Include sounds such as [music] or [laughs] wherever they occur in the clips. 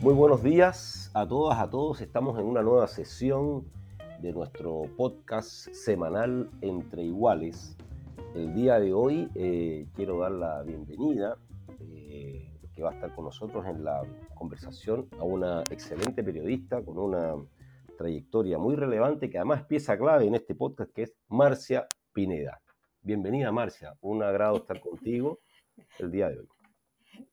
Muy buenos días a todas, a todos. Estamos en una nueva sesión de nuestro podcast semanal Entre Iguales. El día de hoy eh, quiero dar la bienvenida, eh, que va a estar con nosotros en la conversación, a una excelente periodista con una trayectoria muy relevante, que además es pieza clave en este podcast, que es Marcia Pineda. Bienvenida, Marcia. Un agrado estar contigo el día de hoy.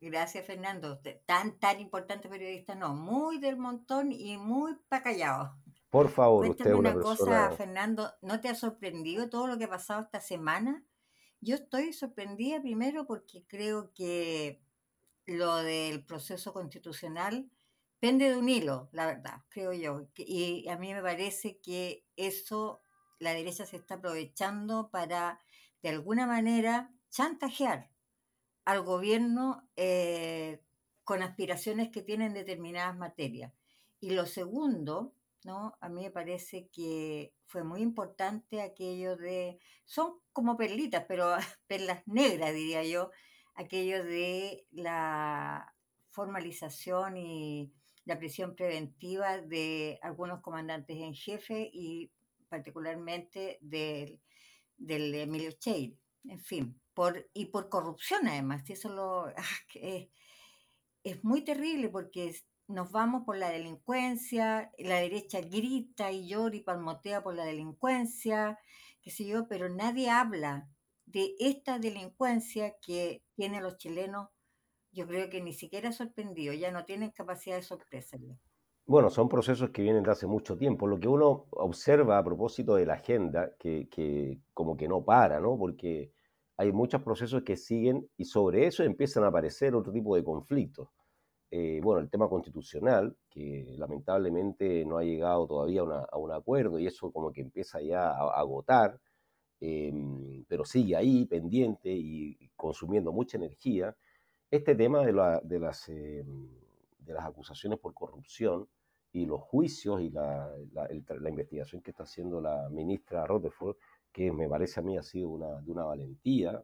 Gracias, Fernando. Tan, tan importante periodista, no, muy del montón y muy pa' callado. Por favor, Cuéntame usted una, una cosa, Fernando, ¿no te ha sorprendido todo lo que ha pasado esta semana? Yo estoy sorprendida primero porque creo que lo del proceso constitucional pende de un hilo, la verdad, creo yo. Y a mí me parece que eso la derecha se está aprovechando para, de alguna manera, chantajear al gobierno eh, con aspiraciones que tienen determinadas materias. Y lo segundo, ¿no? A mí me parece que fue muy importante aquello de, son como perlitas, pero [laughs] perlas negras, diría yo, aquello de la formalización y la prisión preventiva de algunos comandantes en jefe y particularmente del, del Emilio Cheire. En fin, y por corrupción además. Eso lo, ah, es muy terrible porque nos vamos por la delincuencia, la derecha grita y llora y palmotea por la delincuencia, qué sé yo, pero nadie habla de esta delincuencia que tienen los chilenos, yo creo que ni siquiera sorprendido, ya no tienen capacidad de sorpresa. Bueno, son procesos que vienen de hace mucho tiempo. Lo que uno observa a propósito de la agenda, que, que como que no para, ¿no? Porque hay muchos procesos que siguen y sobre eso empiezan a aparecer otro tipo de conflictos. Eh, bueno, el tema constitucional, que lamentablemente no ha llegado todavía a, un acuerdo y eso como que empieza ya a, agotar, em, pero sigue ahí pendiente y consumiendo mucha energía. Este tema de, las, em, de las acusaciones por corrupción y los juicios y la, la investigación que está haciendo la ministra Rutherford que me parece a mí ha sido una, de una valentía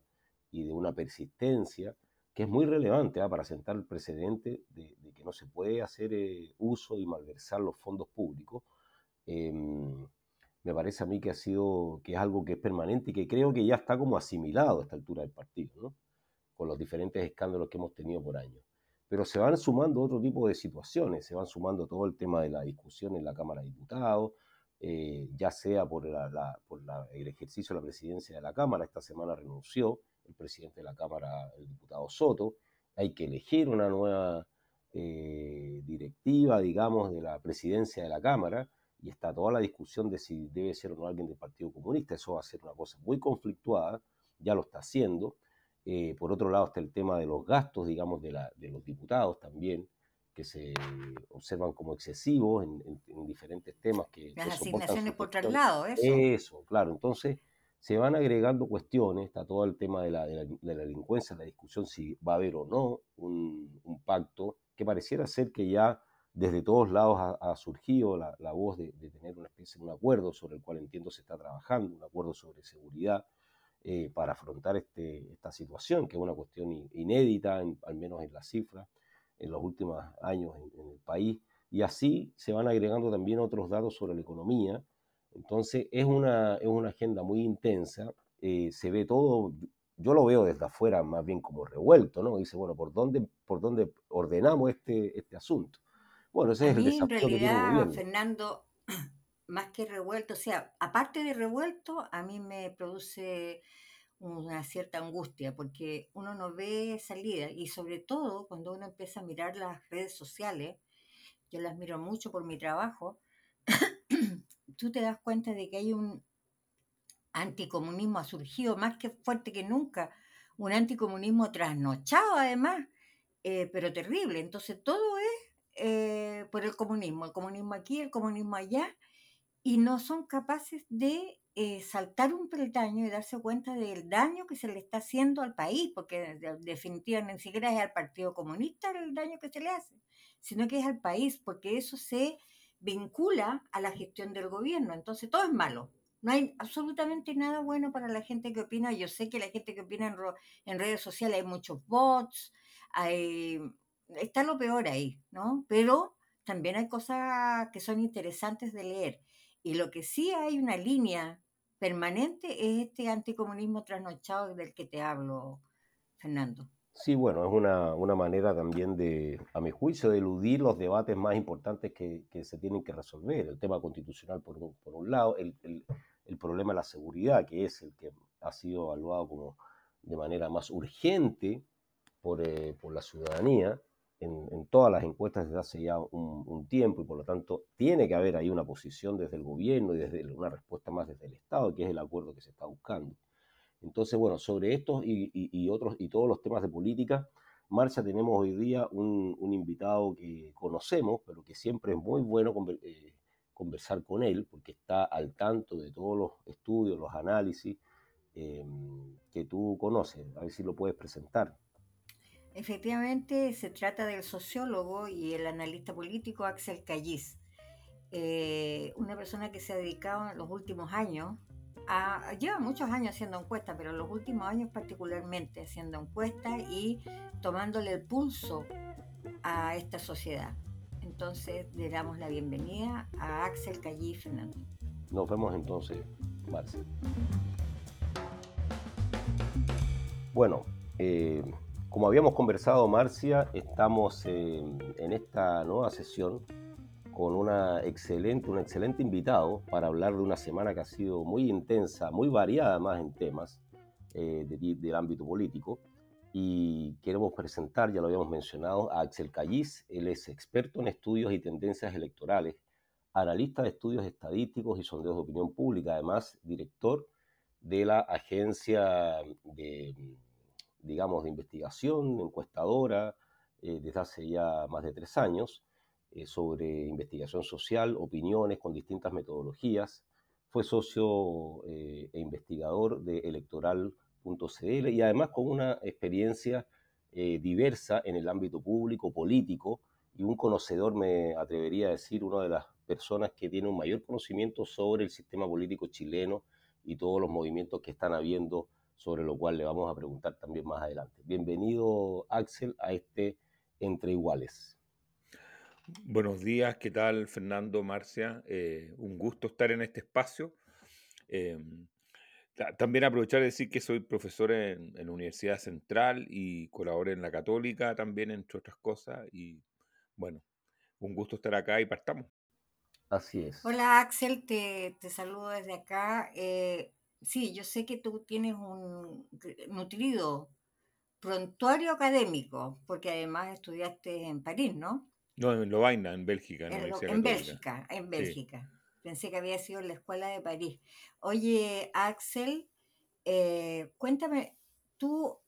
y de una persistencia que es muy relevante ¿ah? para sentar el precedente de, que no se puede hacer eh, uso y malversar los fondos públicos. Em, me parece a mí que ha sido, que es algo que es permanente y que creo que ya está como asimilado a esta altura del partido, ¿no? con los diferentes escándalos que hemos tenido por años. Pero se van sumando otro tipo de situaciones, se van sumando todo el tema de la discusión en la Cámara de Diputados, eh, ya sea por, el ejercicio de la presidencia de la Cámara, esta semana renunció el presidente de la Cámara, el diputado Soto, hay que elegir una nueva eh, directiva, digamos, de la presidencia de la Cámara, y está toda la discusión de si debe ser o no alguien del Partido Comunista, eso va a ser una cosa muy conflictuada, ya lo está haciendo. Eh, por otro lado está el tema de los gastos, digamos, de, de los diputados también, que se observan como excesivos en, diferentes temas. que Las asignaciones por traslado, eso. Eso, claro. Entonces, se van agregando cuestiones, está todo el tema de la, de la, delincuencia, la discusión si va a haber o no un, pacto, que pareciera ser que ya desde todos lados ha, surgido la, la voz de, tener una especie de un acuerdo sobre el cual entiendo se está trabajando, un acuerdo sobre seguridad. Eh, para afrontar este, esta situación, que es una cuestión inédita, al menos en las cifras en los últimos años en, el país, y así se van agregando también otros datos sobre la economía. Entonces es una, es una agenda muy intensa, eh, se ve todo, yo lo veo desde afuera más bien como revuelto, ¿no? Dice, bueno, ¿por dónde, por dónde ordenamos este, este asunto? Bueno, ese es el desafío en realidad, Fernando, [clears throat] más que revuelto, o sea, aparte de revuelto, a mí me produce una cierta angustia porque uno no ve salida y sobre todo cuando uno empieza a mirar las redes sociales, yo las miro mucho por mi trabajo, [coughs] tú te das cuenta de que hay un anticomunismo ha surgido más que fuerte que nunca, un anticomunismo trasnochado además, eh, pero terrible. Entonces todo es eh, por el comunismo, el comunismo aquí, el comunismo allá, y no son capaces de eh, saltar un peldaño y darse cuenta del daño que se le está haciendo al país, porque definitivamente ni siquiera es al Partido Comunista el daño que se le hace, sino que es al país, porque eso se vincula a la gestión del gobierno. Entonces todo es malo. No hay absolutamente nada bueno para la gente que opina. Yo sé que la gente que opina en, en redes sociales hay muchos bots, hay, está lo peor ahí, ¿no? Pero también hay cosas que son interesantes de leer. Y lo que sí hay una línea permanente es este anticomunismo trasnochado del que te hablo, Fernando. Sí, bueno, es una, una, manera también de, a mi juicio, de eludir los debates más importantes que, que se tienen que resolver. El tema constitucional por un, por un lado, el, el, el, problema de la seguridad, que es el que ha sido evaluado como de manera más urgente por, eh, por la ciudadanía en, en, todas las encuestas desde hace ya un, un, tiempo y por lo tanto tiene que haber ahí una posición desde el gobierno y desde una respuesta más desde el Estado, que es el acuerdo que se está buscando. Entonces, bueno, sobre estos y, y, y, otros y todos los temas de política, Marcia, tenemos hoy día un, un, invitado que conocemos, pero que siempre es muy bueno eh, conversar con él, porque está al tanto de todos los estudios, los análisis eh, que tú conoces. A ver si lo puedes presentar. Efectivamente, se trata del sociólogo y el analista político Axel Callis, eh, una persona que se ha dedicado en los últimos años a, lleva muchos años haciendo encuestas, pero en los últimos años particularmente haciendo encuestas y tomándole el pulso a esta sociedad. Entonces le damos la bienvenida a Axel Callí Fernando. Nos vemos entonces, Marcia. Bueno, eh, como habíamos conversado, Marcia, estamos eh, en esta nueva sesión con una excelente, un excelente invitado para hablar de una semana que ha sido muy intensa, muy variada más en temas eh, de, del ámbito político. Y queremos presentar, ya lo habíamos mencionado, a Axel Callis. Él es experto en estudios y tendencias electorales, analista de estudios estadísticos y sondeos de opinión pública, además director de la agencia de, digamos, de investigación, encuestadora, eh, desde hace ya más de tres años eh, sobre investigación social, opiniones con distintas metodologías. Fue socio eh, e investigador de electoral.cl y además con una experiencia eh, diversa en el ámbito público, político, y un conocedor, me atrevería a decir, una de las personas que tiene un mayor conocimiento sobre el sistema político chileno y todos los movimientos que están habiendo, sobre lo cual le vamos a preguntar también más adelante. Bienvenido, Axel, a este Entre Iguales. Buenos días, ¿qué tal Fernando, Marcia? Eh, un gusto estar en este espacio. Eh, también aprovechar de decir que soy profesor en, en, la Universidad Central y colaboro en la Católica también, entre otras cosas. Y bueno, un gusto estar acá y partamos. Así es. Hola Axel, te, te saludo desde acá. Eh, sí, yo sé que tú tienes un nutrido prontuario académico, porque además estudiaste en París, ¿no? No, en Lovaina, en Bélgica. En, en, en Bélgica, en Bélgica. Sí. Pensé que había sido en la escuela de París. Oye, Axel, eh, cuéntame, tú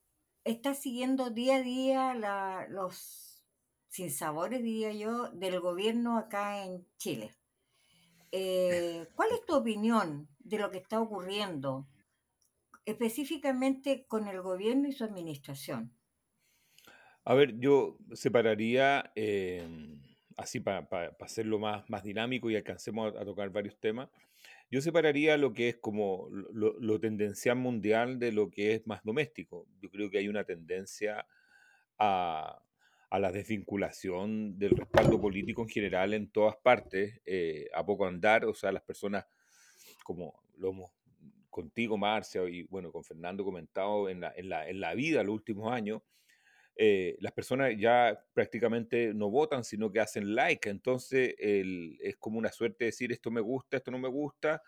estás siguiendo día a día la, los sinsabores, diría yo, del gobierno acá en Chile. Eh, ¿Cuál es tu opinión de lo que está ocurriendo específicamente con el gobierno y su administración? A ver, yo separaría, eh, así para pa, pa hacerlo más, más dinámico y alcancemos a, a, tocar varios temas, yo separaría lo que es como lo, lo, tendencial mundial de lo que es más doméstico. Yo creo que hay una tendencia a, a la desvinculación del respaldo político en general en todas partes, eh, a poco andar, o sea, las personas, como lo hemos contigo, Marcia, y bueno, con Fernando comentado en la, en la, en la vida los últimos años, eh, las personas ya prácticamente no votan, sino que hacen like. Entonces el, es como una suerte de decir esto me gusta, esto no me gusta,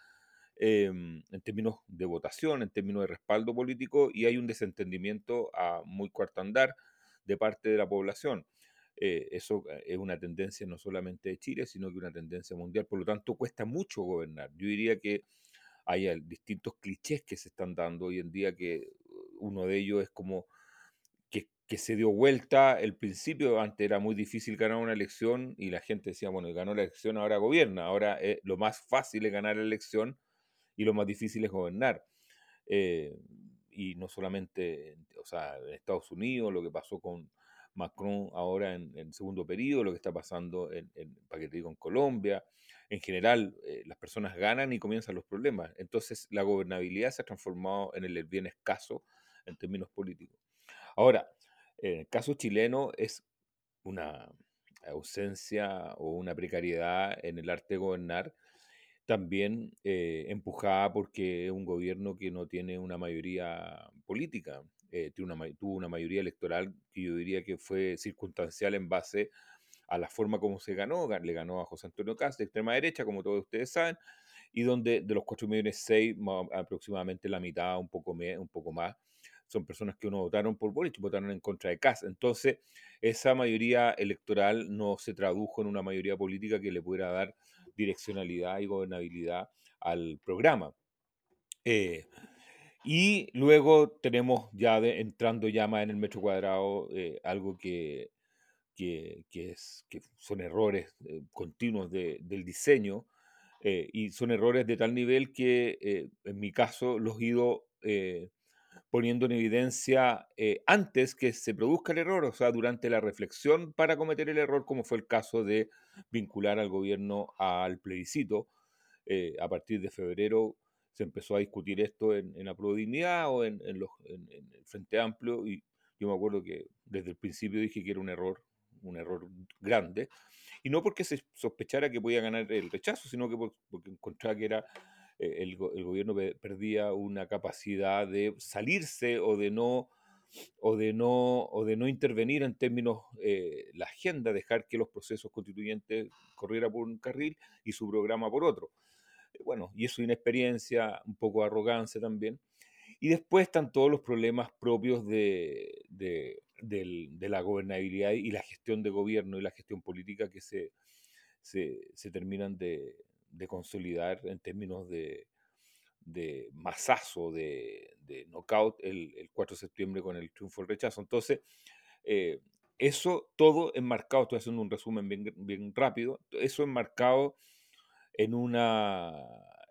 eh, en términos de votación, en términos de respaldo político, y hay un desentendimiento a muy cuarto andar de parte de la población. Eh, eso es una tendencia no solamente de Chile, sino que una tendencia mundial. Por lo tanto, cuesta mucho gobernar. Yo diría que hay distintos clichés que se están dando hoy en día, que uno de ellos es como que se dio vuelta. El principio antes era muy difícil ganar una elección y la gente decía, bueno, ganó la elección, ahora gobierna. Ahora eh, lo más fácil es ganar la elección y lo más difícil es gobernar. Eh, y no solamente o sea, en Estados Unidos, lo que pasó con Macron ahora en, el segundo periodo, lo que está pasando en, en, en Colombia. En general, eh, las personas ganan y comienzan los problemas. Entonces, la gobernabilidad se ha transformado en el bien escaso en términos políticos. Ahora, en el caso chileno es una ausencia o una precariedad en el arte de gobernar, también eh, empujada porque es un gobierno que no tiene una mayoría política, eh, tuvo una mayoría electoral que yo diría que fue circunstancial en base a la forma como se ganó, le ganó a José Antonio Cast de extrema derecha, como todos ustedes saben, y donde de los 4 millones 6, aproximadamente la mitad, un poco, un poco más, son personas que no votaron por Boric, votaron en contra de Kass. Entonces, esa mayoría electoral no se tradujo en una mayoría política que le pudiera dar direccionalidad y gobernabilidad al programa. Eh, y luego tenemos ya entrando ya más en el metro cuadrado eh, algo que, que, es, que son errores eh, continuos del diseño y son errores de tal nivel que en mi caso los he ido poniendo en evidencia eh, antes que se produzca el error, o sea, durante la reflexión para cometer el error, como fue el caso de vincular al gobierno al plebiscito. Eh, a partir de febrero se empezó a discutir esto en, la Prodignidad o en, el Frente Amplio y yo me acuerdo que desde el principio dije que era un error, un error grande, y no porque se sospechara que podía ganar el rechazo, sino que porque encontraba que era eh, el, gobierno perdía una capacidad de salirse o de no o de no o de no intervenir en términos eh, la agenda dejar que los procesos constituyentes corriera por un carril y su programa por otro bueno y eso inexperiencia un poco de arrogancia también y después están todos los problemas propios de, de, la gobernabilidad y la gestión de gobierno y la gestión política que se, se, se terminan de, de consolidar en términos de, de masazo, de, de knockout el, el, 4 de septiembre con el triunfo del rechazo. Entonces, eh, eso todo enmarcado, estoy haciendo un resumen bien, bien rápido, eso enmarcado en una,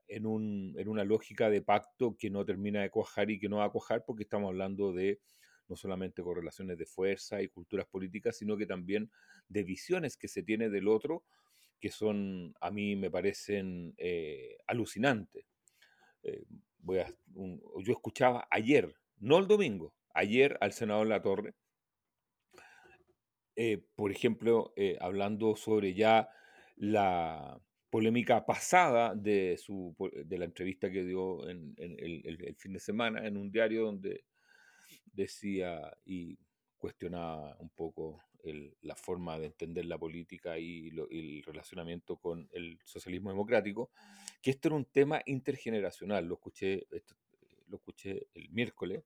en, un, en una lógica de pacto que no termina de cuajar y que no va a cuajar porque estamos hablando de no solamente correlaciones de fuerza y culturas políticas, sino que también de visiones que se tiene del otro que son, a mí me parecen eh, alucinantes. Eh, voy a, yo escuchaba ayer, no el domingo, ayer al senador La Torre, eh, por ejemplo, hablando sobre ya la polémica pasada de, su, de la entrevista que dio en, el, fin de semana en un diario donde decía y cuestionaba un poco la forma de entender la política y, el relacionamiento con el socialismo democrático, que esto era un tema intergeneracional. Lo escuché, lo escuché el miércoles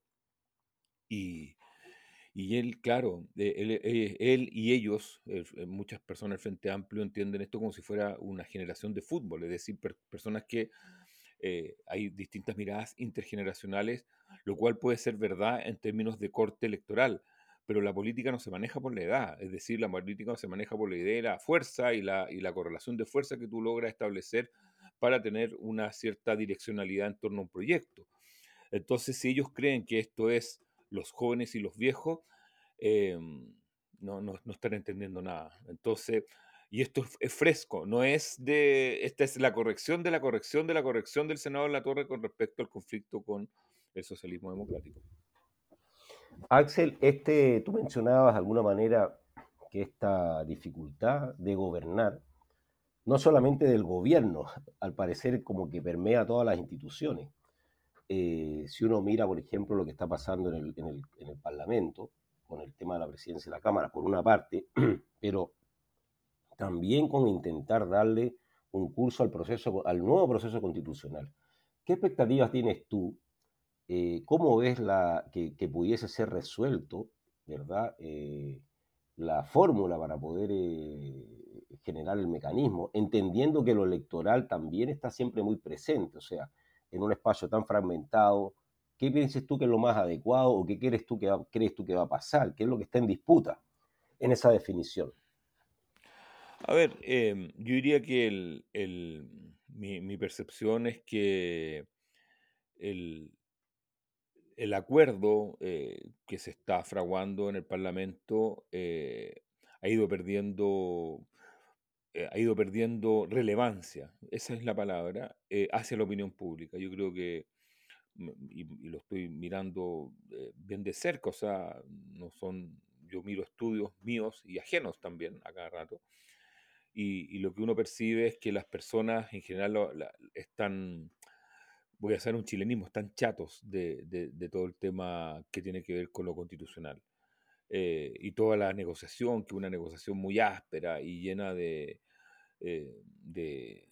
y, y él, claro, él, eh, él, y ellos, eh, muchas personas del Frente Amplio entienden esto como si fuera una generación de fútbol, es decir, personas que eh, hay distintas miradas intergeneracionales, lo cual puede ser verdad en términos de corte electoral, pero la política no se maneja por la edad, es decir, la política se maneja por la idea de la fuerza y la, y la correlación de fuerza que tú logras establecer para tener una cierta direccionalidad en torno a un proyecto. Entonces, si ellos creen que esto es los jóvenes y los viejos, em, no, no, no, están entendiendo nada. Entonces, y esto es fresco, no es de, esta es la corrección de la corrección de la corrección del Senado de la Torre con respecto al conflicto con el socialismo democrático. Axel, este, tú mencionabas de alguna manera que esta dificultad de gobernar, no solamente del gobierno, al parecer como que permea todas las instituciones. Eh, si uno mira, por ejemplo, lo que está pasando en el, en, el, en el, Parlamento, con el tema de la presidencia de la Cámara, por una parte, [clears throat] pero también con intentar darle un curso al proceso, al nuevo proceso constitucional. ¿Qué expectativas tienes tú eh, ¿cómo ves la, que, pudiese ser resuelto, ¿verdad? Eh, la fórmula para poder generar el mecanismo, entendiendo que lo electoral también está siempre muy presente, o sea, en un espacio tan fragmentado, ¿Qué piensas tú que es lo más adecuado o qué quieres tú que crees tú que va a pasar? ¿Qué es lo que está en disputa en esa definición? A ver, em, yo diría que mi, percepción es que el, el acuerdo eh, que se está fraguando en el Parlamento eh, ha ido perdiendo eh, ha ido perdiendo relevancia, esa es la palabra, hacia la opinión pública. Yo creo que, mm, y, lo estoy mirando bien de cerca, o sea, no son, yo miro estudios míos y ajenos también a cada rato, y, lo que uno percibe es que las personas en general están voy a hacer un chilenismo, están chatos de, todo el tema que tiene que ver con lo constitucional. Eh, y toda la negociación, que una negociación muy áspera y llena de, eh, de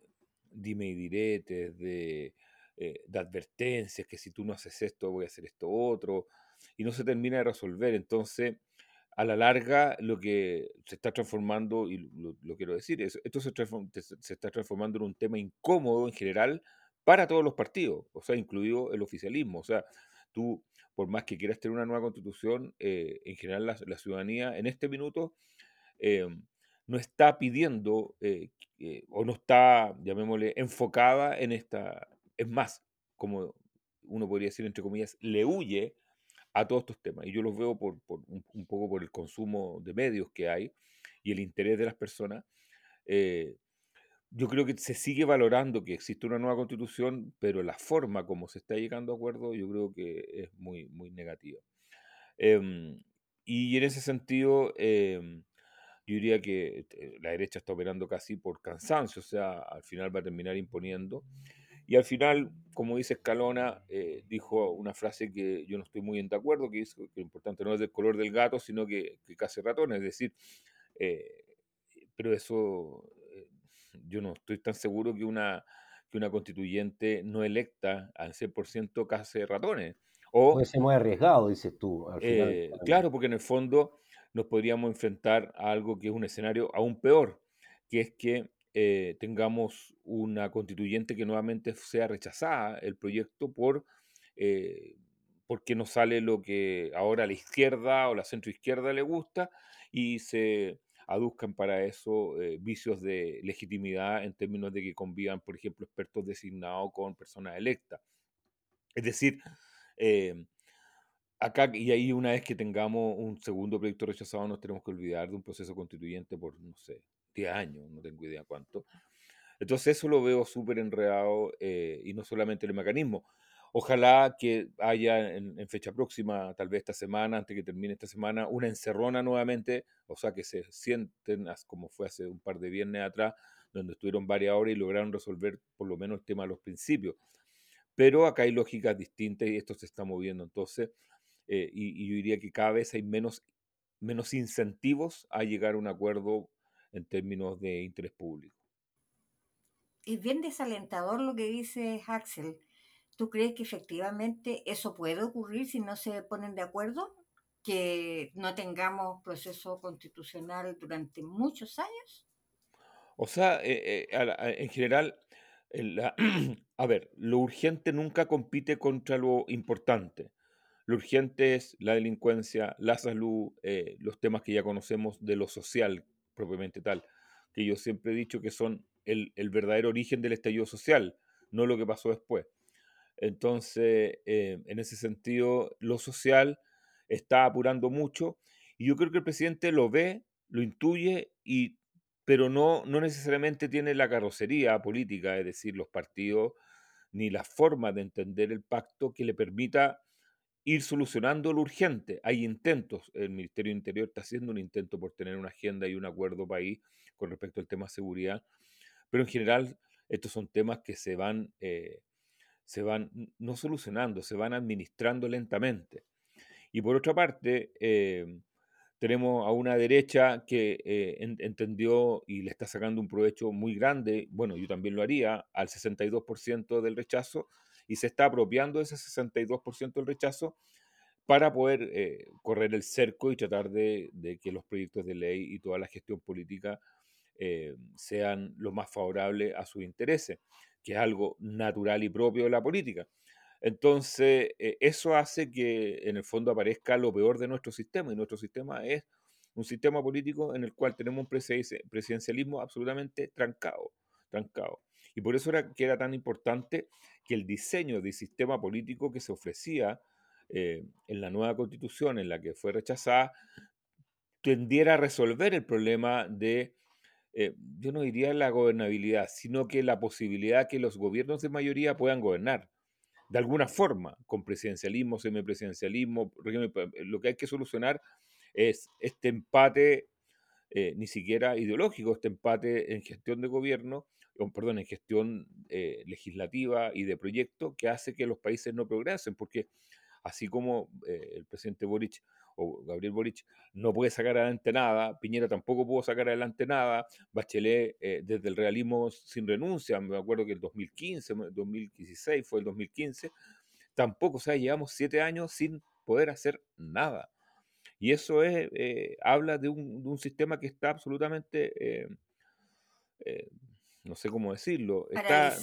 dime y diretes, de, eh, de, advertencias, que si tú no haces esto, voy a hacer esto otro, y no se termina de resolver. Entonces, a la larga, lo que se está transformando, y lo, quiero decir, es, esto se, se está transformando en un tema incómodo en general para todos los partidos, o sea, incluido el oficialismo. O sea, tú, por más que quieras tener una nueva constitución, eh, en general la, ciudadanía en este minuto eh, no está pidiendo eh, o no está, llamémosle, enfocada en esta, es más, como uno podría decir, entre comillas, le huye a todos estos temas. Y yo los veo por, un, poco por el consumo de medios que hay y el interés de las personas yo creo que se sigue valorando que existe una nueva constitución, pero la forma como se está llegando a acuerdo yo creo que es muy, muy negativa. Em, y en ese sentido, em, yo diría que eh, la derecha está operando casi por cansancio, o sea, al final va a terminar imponiendo. Y al final, como dice Escalona, eh, dijo una frase que yo no estoy muy en de acuerdo, que, es, que lo importante no es el color del gato, sino que, que case ratones. Es decir, eh, pero eso yo no estoy tan seguro que una, que una constituyente no electa al 100% case ratones. O, Puede ser muy arriesgado, dices tú. Eh, claro, porque en el fondo nos podríamos enfrentar a algo que es un escenario aún peor, que es que eh, tengamos una constituyente que nuevamente sea rechazada el proyecto por eh, porque no sale lo que ahora a la izquierda o la centroizquierda le gusta y se aduzcan para eso eh, vicios de legitimidad en términos de que convivan, por ejemplo, expertos designados con personas electas. Es decir, eh, acá y ahí una vez que tengamos un segundo proyecto rechazado, nos tenemos que olvidar de un proceso constituyente por, no sé, 10 años, no tengo idea cuánto. Entonces eso lo veo súper enredado eh, y no solamente el mecanismo. Ojalá que haya en, fecha próxima, tal vez esta semana, antes que termine esta semana, una encerrona nuevamente, o sea, que se sienten como fue hace un par de viernes atrás, donde estuvieron varias horas y lograron resolver por lo menos el tema de los principios. Pero acá hay lógicas distintas y esto se está moviendo. Entonces, eh, y, y, yo diría que cada vez hay menos, menos incentivos a llegar a un acuerdo en términos de interés público. Es bien desalentador lo que dice Axel ¿Tú crees que efectivamente eso puede ocurrir si no se ponen de acuerdo? ¿Que no tengamos proceso constitucional durante muchos años? O sea, eh, eh, en general, [clears throat] a ver, lo urgente nunca compite contra lo importante. Lo urgente es la delincuencia, la salud, eh, los temas que ya conocemos de lo social propiamente tal, que yo siempre he dicho que son el, el verdadero origen del estallido social, no lo que pasó después. Entonces, eh, en ese sentido, lo social está apurando mucho y yo creo que el presidente lo ve, lo intuye, y, pero no, no necesariamente tiene la carrocería política, es decir, los partidos, ni la forma de entender el pacto que le permita ir solucionando lo urgente. Hay intentos, el Ministerio Interior está haciendo un intento por tener una agenda y un acuerdo país con respecto al tema de seguridad, pero en general estos son temas que se van... Eh, se van no solucionando, se van administrando lentamente. Y por otra parte, em, tenemos a una derecha que eh, entendió y le está sacando un provecho muy grande, bueno, yo también lo haría, al 62% del rechazo, y se está apropiando ese 62% del rechazo para poder eh, correr el cerco y tratar de, que los proyectos de ley y toda la gestión política eh, sean lo más favorables a sus intereses que es algo natural y propio de la política. Entonces, eh, eso hace que en el fondo aparezca lo peor de nuestro sistema, y nuestro sistema es un sistema político en el cual tenemos un presidencialismo absolutamente trancado, trancado. Y por eso era que era tan importante que el diseño del sistema político que se ofrecía eh, en la nueva constitución, en la que fue rechazada, tendiera a resolver el problema de, eh, yo no diría la gobernabilidad, sino que la posibilidad que los gobiernos de mayoría puedan gobernar de alguna forma, con presidencialismo, semipresidencialismo, lo que hay que solucionar es este empate, eh, ni siquiera ideológico, este empate en gestión de gobierno, perdón, en gestión eh, legislativa y de proyecto que hace que los países no progresen, porque así como eh, el presidente Boric o Gabriel Boric no puede sacar adelante nada, Piñera tampoco pudo sacar adelante nada, Bachelet eh, desde el realismo sin renuncia, me acuerdo que el 2015, 2016 fue el 2015, tampoco, o sea, llevamos siete años sin poder hacer nada. Y eso es, eh, habla de un, sistema que está absolutamente, no sé cómo decirlo, está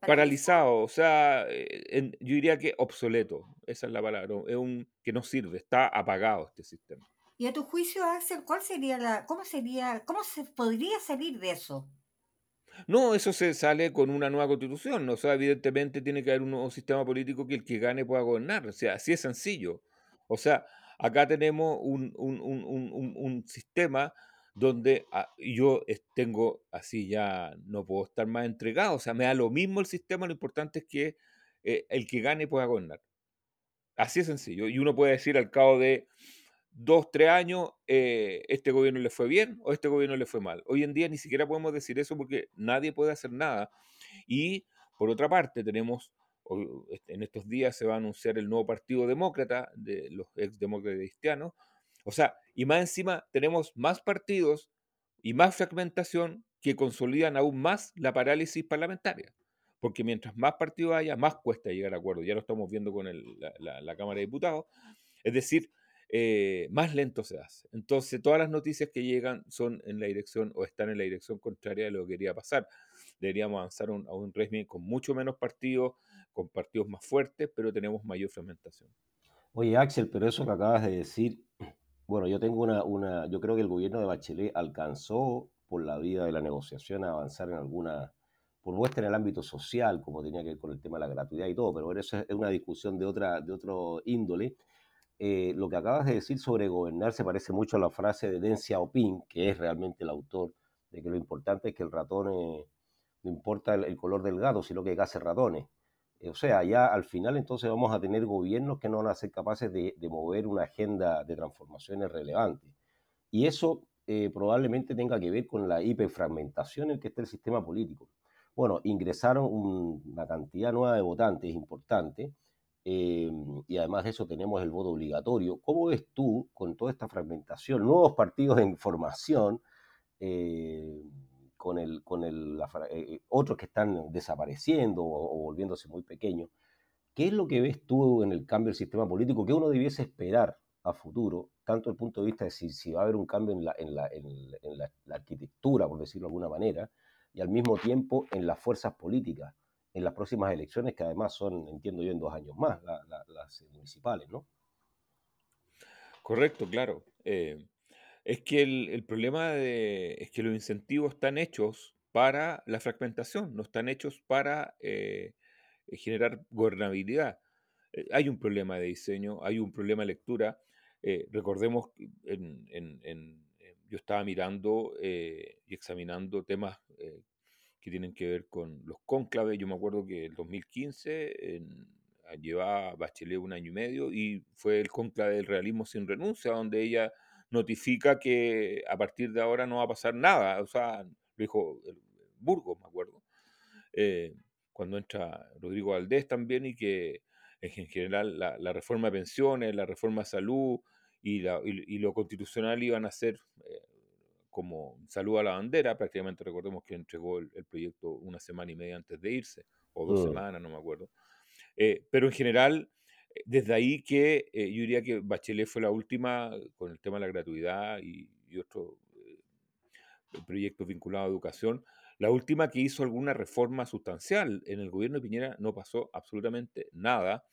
paralizado, o sea, eh, yo diría que obsoleto, esa es la palabra, es un que no sirve, está apagado este sistema. Y a tu juicio, Axel, ¿cuál sería la, cómo sería, cómo se podría salir de eso? No, eso se sale con una nueva constitución, o sea, evidentemente tiene que haber un nuevo sistema político que el que gane pueda gobernar, o sea, así es sencillo. O sea, acá tenemos un, un, un, un sistema donde ah, yo tengo así ya no puedo estar más entregado, o sea, me da lo mismo el sistema, lo importante es que eh, el que gane pueda gobernar. Así es sencillo. Y uno puede decir al cabo de dos, tres años, eh, este gobierno le fue bien o este gobierno le fue mal. Hoy en día ni siquiera podemos decir eso porque nadie puede hacer nada. Y por otra parte, tenemos, este, en estos días se va a anunciar el nuevo Partido Demócrata de los ex demócratas cristianos, o sea, y más encima tenemos más partidos y más fragmentación que consolidan aún más la parálisis parlamentaria. Porque mientras más partidos haya, más cuesta llegar a acuerdo. Ya lo estamos viendo con la, Cámara de Diputados. Es decir, eh, más lento se hace. Entonces, todas las noticias que llegan son en la dirección o están en la dirección contraria de lo que quería pasar. Deberíamos avanzar a un régimen con mucho menos partidos, con partidos más fuertes, pero tenemos mayor fragmentación. Oye, Axel, pero eso que acabas de decir bueno, yo tengo una, una, yo creo que el gobierno de Bachelet alcanzó por la vía de la negociación a avanzar en alguna propuesta en el ámbito social, como tenía que ver con el tema de la gratuidad y todo, pero eso es una discusión de otra, de otro índole. Eh, lo que acabas de decir sobre gobernar se parece mucho a la frase de Deng Xiaoping, que es realmente el autor, de que lo importante es que el ratón, eh, no importa el, color del gato, sino que case ratones. Eh, o sea, ya al final entonces vamos a tener gobiernos que no van a ser capaces de, mover una agenda de transformaciones relevante. Y eso eh, probablemente tenga que ver con la hiperfragmentación en que está el sistema político. Bueno, ingresaron una cantidad nueva de votantes importante eh, y además de eso tenemos el voto obligatorio. ¿Cómo ves tú con toda esta fragmentación, nuevos partidos en formación? Con, el, con el, eh, otros que están desapareciendo o, volviéndose muy pequeños. ¿Qué es lo que ves tú en el cambio del sistema político que uno debiese esperar a futuro, tanto desde el punto de vista de si, va a haber un cambio en, la, arquitectura, por decirlo de alguna manera, y al mismo tiempo en las fuerzas políticas, en las próximas elecciones, que además son, entiendo yo, en dos años más, las municipales, ¿no? Correcto, claro. Eh, es que el, problema de, es que los incentivos están hechos para la fragmentación, no están hechos para eh, eh, generar gobernabilidad. Eh, hay un problema de diseño, hay un problema de lectura. recordemos, en, en, yo estaba mirando y examinando temas que tienen que ver con los cónclaves. Yo me acuerdo que el 2015 llevaba Bachelet un año y medio y fue el cónclave del realismo sin renuncia, donde ella notifica que a partir de ahora no va a pasar nada. O sea, lo dijo Burgos, me acuerdo, eh, cuando entra Rodrigo Valdés también, y que en general la, reforma de pensiones, la reforma de salud y, lo constitucional iban a ser eh, como salud a la bandera. Prácticamente recordemos que entregó el, proyecto una semana y media antes de irse, o dos mm. semanas, no me acuerdo. Eh, pero en general desde ahí que eh, yo diría que Bachelet fue la última con el tema de la gratuidad y, otros eh, proyectos vinculados a educación, La última que hizo alguna reforma sustancial en el gobierno de Piñera no pasó absolutamente nada,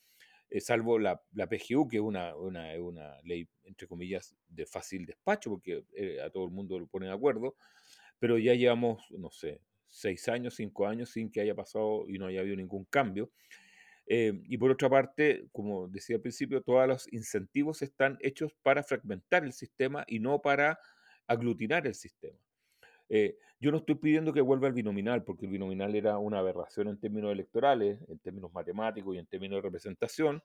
eh, salvo la, la, PGU, que es una, una, una, ley, entre comillas, de fácil despacho, porque eh, a todo el mundo lo pone de acuerdo, pero ya llevamos, no sé, seis años, cinco años sin que haya pasado y no haya habido ningún cambio. Eh, y por otra parte, como decía al principio, todos los incentivos están hechos para fragmentar el sistema y no para aglutinar el sistema. Eh, yo no estoy pidiendo que vuelva el binominal, porque el binominal era una aberración en términos electorales, en términos matemáticos y en términos de representación,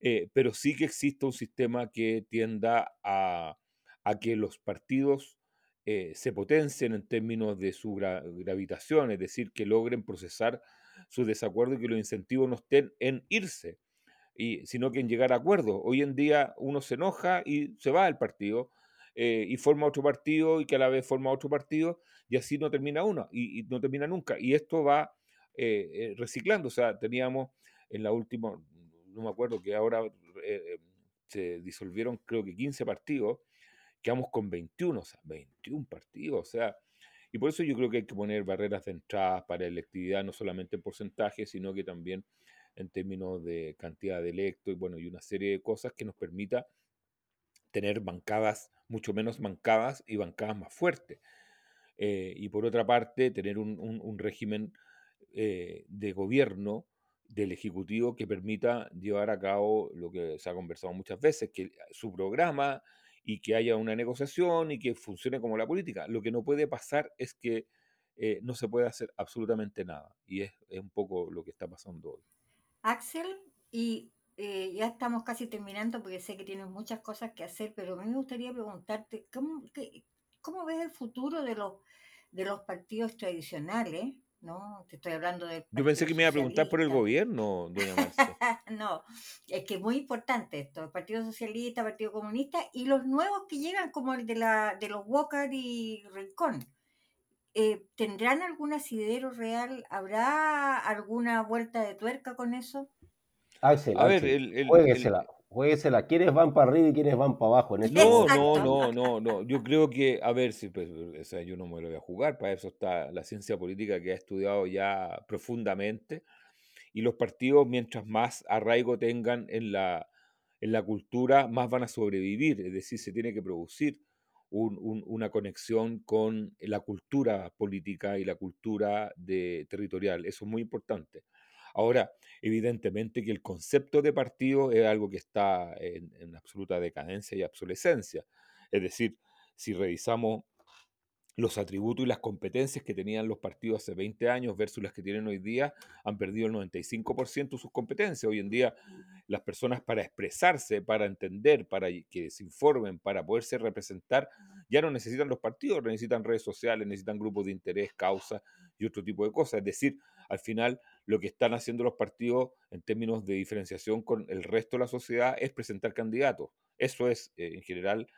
eh, pero sí que existe un sistema que tienda a, que los partidos se potencien en términos de su gravitación, es decir, que logren procesar su desacuerdo y que los incentivos no estén en irse, y, sino que en llegar a acuerdos. Hoy en día uno se enoja y se va del partido, eh, y forma otro partido y que a la vez forma otro partido y así no termina uno y, no termina nunca. Y esto va eh, eh, reciclando. O sea, teníamos en la última, no me acuerdo que ahora se disolvieron creo que 15 partidos, quedamos con 21, o sea, 21 partidos, o sea, y por eso yo creo que hay que poner barreras de entrada para electividad, no solamente en porcentaje, sino que también en términos de cantidad de electos y bueno, y una serie de cosas que nos permita tener bancadas mucho menos bancadas y bancadas más fuertes. Eh, y por otra parte, tener un, régimen eh, de gobierno del Ejecutivo que permita llevar a cabo lo que se ha conversado muchas veces, que su programa y que haya una negociación y que funcione como la política. Lo que no puede pasar es que eh, no se puede hacer absolutamente nada. Y es, un poco lo que está pasando hoy. Axel, y eh, ya estamos casi terminando porque sé que tienes muchas cosas que hacer, pero a mí me gustaría preguntarte, ¿cómo, cómo ves el futuro de los, de los partidos tradicionales? ¿No? Te estoy hablando de... Yo pensé que me iba a preguntar por el gobierno, doña [laughs] no, es que es muy importante esto, el Partido Socialista, Partido Comunista y los nuevos que llegan como el de, la, de los Walker y Rincón. Eh, ¿Tendrán algún asidero real? ¿Habrá alguna vuelta de tuerca con eso? a ver, el, jueguesela, ¿Quiénes van para arriba y quiénes van para abajo? En este no, no, no, no, no. Yo creo que, a ver, si, pues, o sea, yo no me lo voy a jugar. Para eso está la ciencia política que ha estudiado ya profundamente. Y los partidos, mientras más arraigo tengan en la, en la cultura, más van a sobrevivir. Es decir, se tiene que producir una conexión con la cultura política y la cultura de, territorial. Eso es muy importante. Ahora, evidentemente que el concepto de partido es algo que está en, absoluta decadencia y obsolescencia. Es decir, si revisamos los atributos y las competencias que tenían los partidos hace 20 años versus las que tienen hoy día, han perdido el 95% de sus competencias. Hoy en día las personas para expresarse, para entender, para que se informen, para poderse representar, ya no necesitan los partidos, necesitan redes sociales, necesitan grupos de interés, causa y otro tipo de cosas. Es decir, al final lo que están haciendo los partidos en términos de diferenciación con el resto de la sociedad es presentar candidatos. Eso es, eh, en general,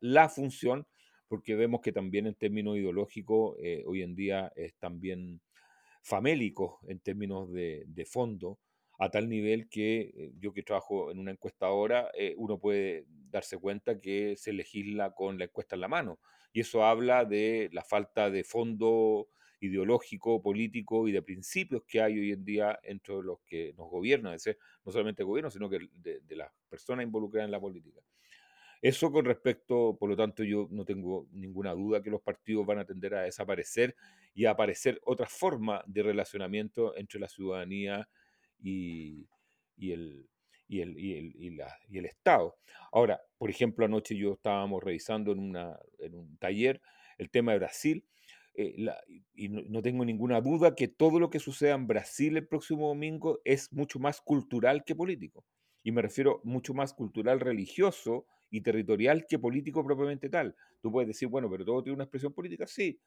la, función, porque vemos que también en términos ideológicos eh, hoy en día es también famélico en términos de, fondo, a tal nivel que eh, yo que trabajo en una encuestadora, uno puede darse cuenta que se legisla con la encuesta en la mano. Y eso habla de la falta de fondo ideológico, político y de principios que hay hoy en día entre los que nos gobiernan, no solamente el gobierno, sino que de, las personas involucradas en la política. Eso con respecto, por lo tanto, yo no tengo ninguna duda que los partidos van a tender a desaparecer y a aparecer otra forma de relacionamiento entre la ciudadanía y, el, y el, y, y el, Estado. Ahora, por ejemplo, anoche yo estábamos revisando en, una, en un taller el tema de Brasil eh, y no, tengo ninguna duda que todo lo que suceda en Brasil el próximo domingo es mucho más cultural que político. Y me refiero mucho más cultural, religioso y territorial que político propiamente tal. Tú puedes decir, bueno, pero todo tiene una expresión política, sí,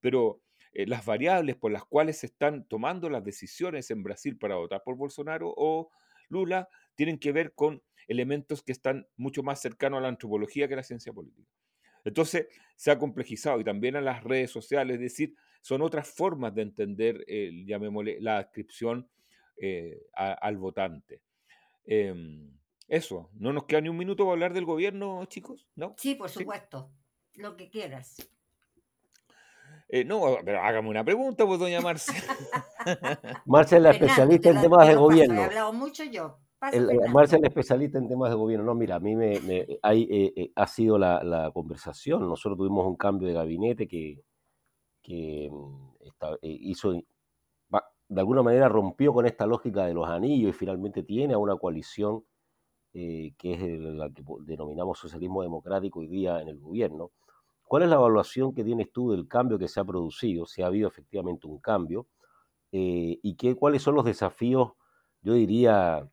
pero eh, las variables por las cuales se están tomando las decisiones en Brasil para votar por Bolsonaro o Lula tienen que ver con elementos que están mucho más cercanos a la antropología que a la ciencia política. Entonces se ha complejizado y también a las redes sociales, es decir, son otras formas de entender, la adscripción eh, al votante. Em, eso, ¿no nos queda ni un minuto para hablar del gobierno, chicos? ¿No? Sí, por supuesto, lo que quieras. Eh, no, pero hágame una pregunta, pues, doña Marce. [laughs] Marce es la especialista en temas de gobierno. He hablado mucho yo. Marce es la especialista en temas de gobierno. No, mira, a mí me, hay, eh, eh, ha sido la, conversación. Nosotros tuvimos un cambio de gabinete que, que mm, hizo, de alguna manera rompió con esta lógica de los anillos y finalmente tiene a una coalición que es la que denominamos socialismo democrático hoy día en el gobierno ¿Cuál es la evaluación que tienes tú del cambio que se ha producido? Si ha habido efectivamente un cambio. Eh, ¿Y qué, cuáles son los desafíos, yo diría,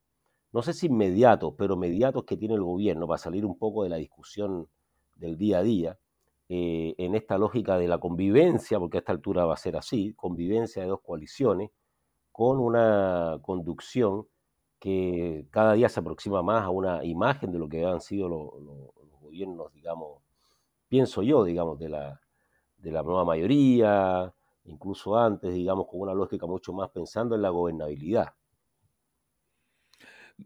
no sé si inmediatos, pero mediatos que tiene el gobierno para salir un poco de la discusión del día a día, eh, en esta lógica de la convivencia, porque a esta altura va a ser así, convivencia de dos coaliciones, con una conducción que cada día se aproxima más a una imagen de lo que han sido los gobiernos, digamos, pienso yo, digamos, de la, de la nueva mayoría, incluso antes, digamos, con una lógica mucho más pensando en la gobernabilidad.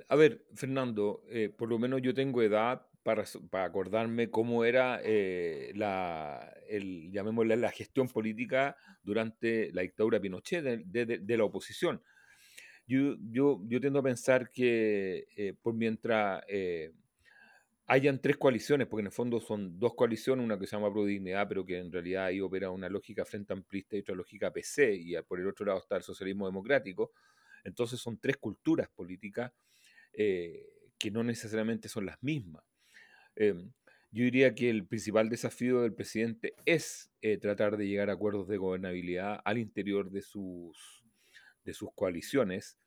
A ver, Fernando, eh, por lo menos yo tengo edad para, para acordarme cómo era eh, la, el, llamémosle, la gestión política durante la dictadura Pinochet de, de, la oposición. Yo, yo, yo, tiendo a pensar que eh, por mientras hayan tres coaliciones, porque en el fondo son dos coaliciones, una que se llama Prodignidad, pero que en realidad ahí opera una lógica frente amplista y otra lógica PC, y por el otro lado está el socialismo democrático. Entonces son tres culturas políticas eh, que no necesariamente son las mismas. Em, yo diría que el principal desafío del presidente es eh, tratar de llegar a acuerdos de gobernabilidad al interior de sus, de sus coaliciones,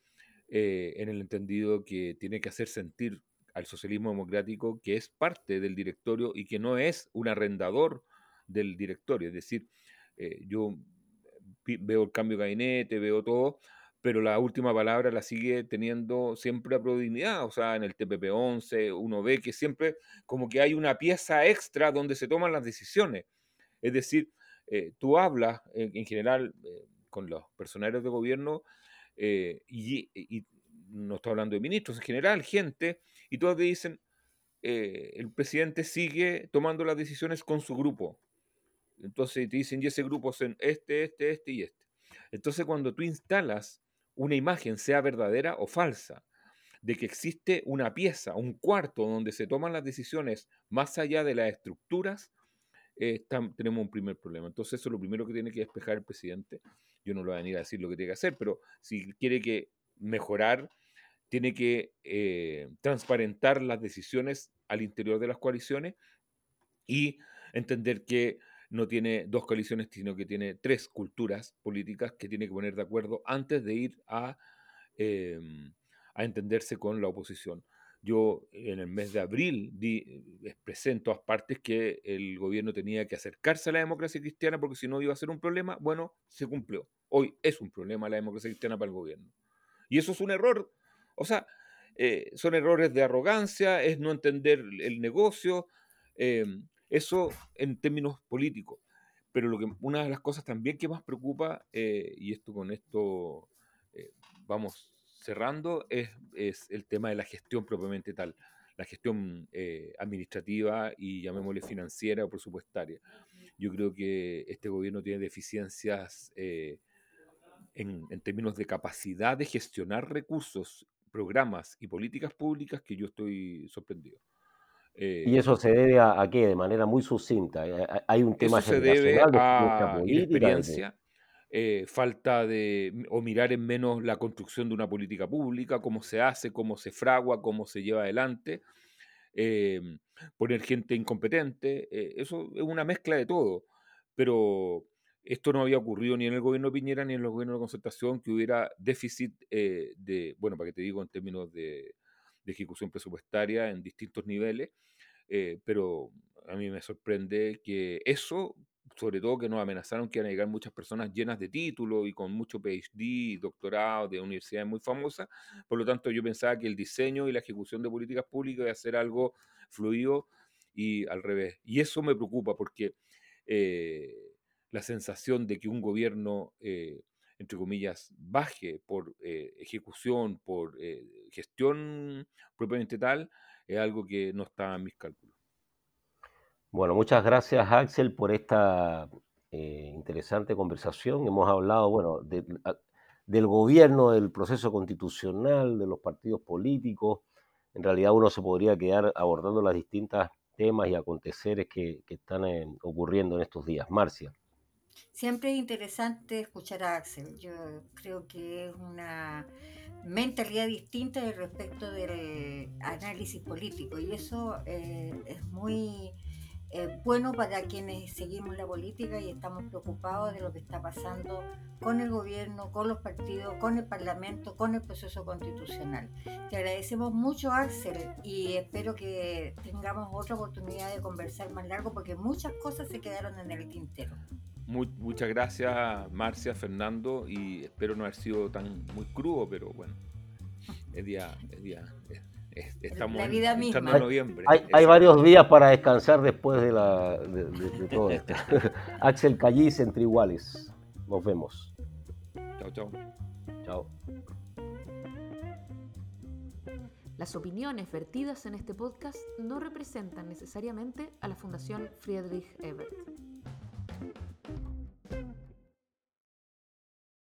eh, en el entendido que tiene que hacer sentir al socialismo democrático que es parte del directorio y que no es un arrendador del directorio. Es decir, eh, yo veo el cambio de gabinete, veo todo, pero la última palabra la sigue teniendo siempre a Prodignidad, o sea, en el TPP-11 uno ve que siempre como que hay una pieza extra donde se toman las decisiones. Es decir, eh, tú hablas en, general eh, con los personeros de gobierno y, y, no estoy hablando de ministros, en general, gente, y todos te dicen, eh, el presidente sigue tomando las decisiones con su grupo. Entonces te dicen, y ese grupo son este, este, este y este. Entonces cuando tú instalas una imagen, sea verdadera o falsa, de que existe una pieza, un cuarto donde se toman las decisiones más allá de las estructuras, eh, tenemos un primer problema. Entonces eso es lo primero que tiene que despejar el presidente. Yo no lo voy a venir a decir lo que tiene que hacer, pero si quiere que mejorar tiene que eh, transparentar las decisiones al interior de las coaliciones y entender que no tiene dos coaliciones, sino que tiene tres culturas políticas que tiene que poner de acuerdo antes de ir a, em, a entenderse con la oposición. Yo en el mes de abril di, expresé en todas partes que el gobierno tenía que acercarse a la democracia cristiana porque si no iba a ser un problema. Bueno, se cumplió. Hoy es un problema la democracia cristiana para el gobierno. Y eso es un error o sea, eh, son errores de arrogancia, es no entender el negocio, em, eso en términos políticos. Pero lo que, una de las cosas también que más preocupa, eh, y esto con esto eh, vamos cerrando, es, es, el tema de la gestión propiamente tal, la gestión administrativa y llamémosle financiera o presupuestaria. Yo creo que este gobierno tiene deficiencias en, en, términos de capacidad de gestionar recursos programas y políticas públicas que yo estoy sorprendido. ¿Y eso se debe a, qué? De manera muy sucinta. Eh, hay un tema eso se debe a experiencia, eh, falta de, o mirar en menos la construcción de una política pública, cómo se hace, cómo se fragua, cómo se lleva adelante, poner gente incompetente, eh, eso es una mezcla de todo, pero esto no había ocurrido ni en el gobierno de Piñera ni en los gobiernos de concertación, que hubiera déficit eh, de, bueno, para que te digo en términos de, ejecución presupuestaria en distintos niveles, eh, pero a mí me sorprende que eso, sobre todo que nos amenazaron que iban a llegar muchas personas llenas de títulos y con mucho PhD, doctorado de universidades muy famosas, por lo tanto yo pensaba que el diseño y la ejecución de políticas públicas iba a ser algo fluido y al revés. Y eso me preocupa porque... Eh, la sensación de que un gobierno, eh, entre comillas, baje por eh, ejecución, por eh, gestión propiamente tal, es algo que no está en mis cálculos. Bueno, muchas gracias Axel por esta eh, interesante conversación. Hemos hablado, bueno, del gobierno, del proceso constitucional, de los partidos políticos. En realidad uno se podría quedar abordando los distintos temas y aconteceres que, están ocurriendo en estos días. Marcia. Siempre es interesante escuchar a Axel. Yo creo que es una mentalidad distinta respecto del análisis político y eso eh, es muy eh, bueno para quienes seguimos la política y estamos preocupados de lo que está pasando con el gobierno, con los partidos, con el parlamento, con el proceso constitucional. Te agradecemos mucho Axel y espero que tengamos otra oportunidad de conversar más largo porque muchas cosas se quedaron en el tintero muchas gracias, Marcia, Fernando, y espero no haber sido tan muy crudo, pero bueno, es día, es día, estamos en, noviembre. Hay, varios días para descansar después de, la, de, todo esto. [laughs] Axel Callis entre iguales. Nos vemos. Chao, chao. Chao. Las opiniones vertidas en este podcast no representan necesariamente a la Fundación Friedrich Ebert. Thank you.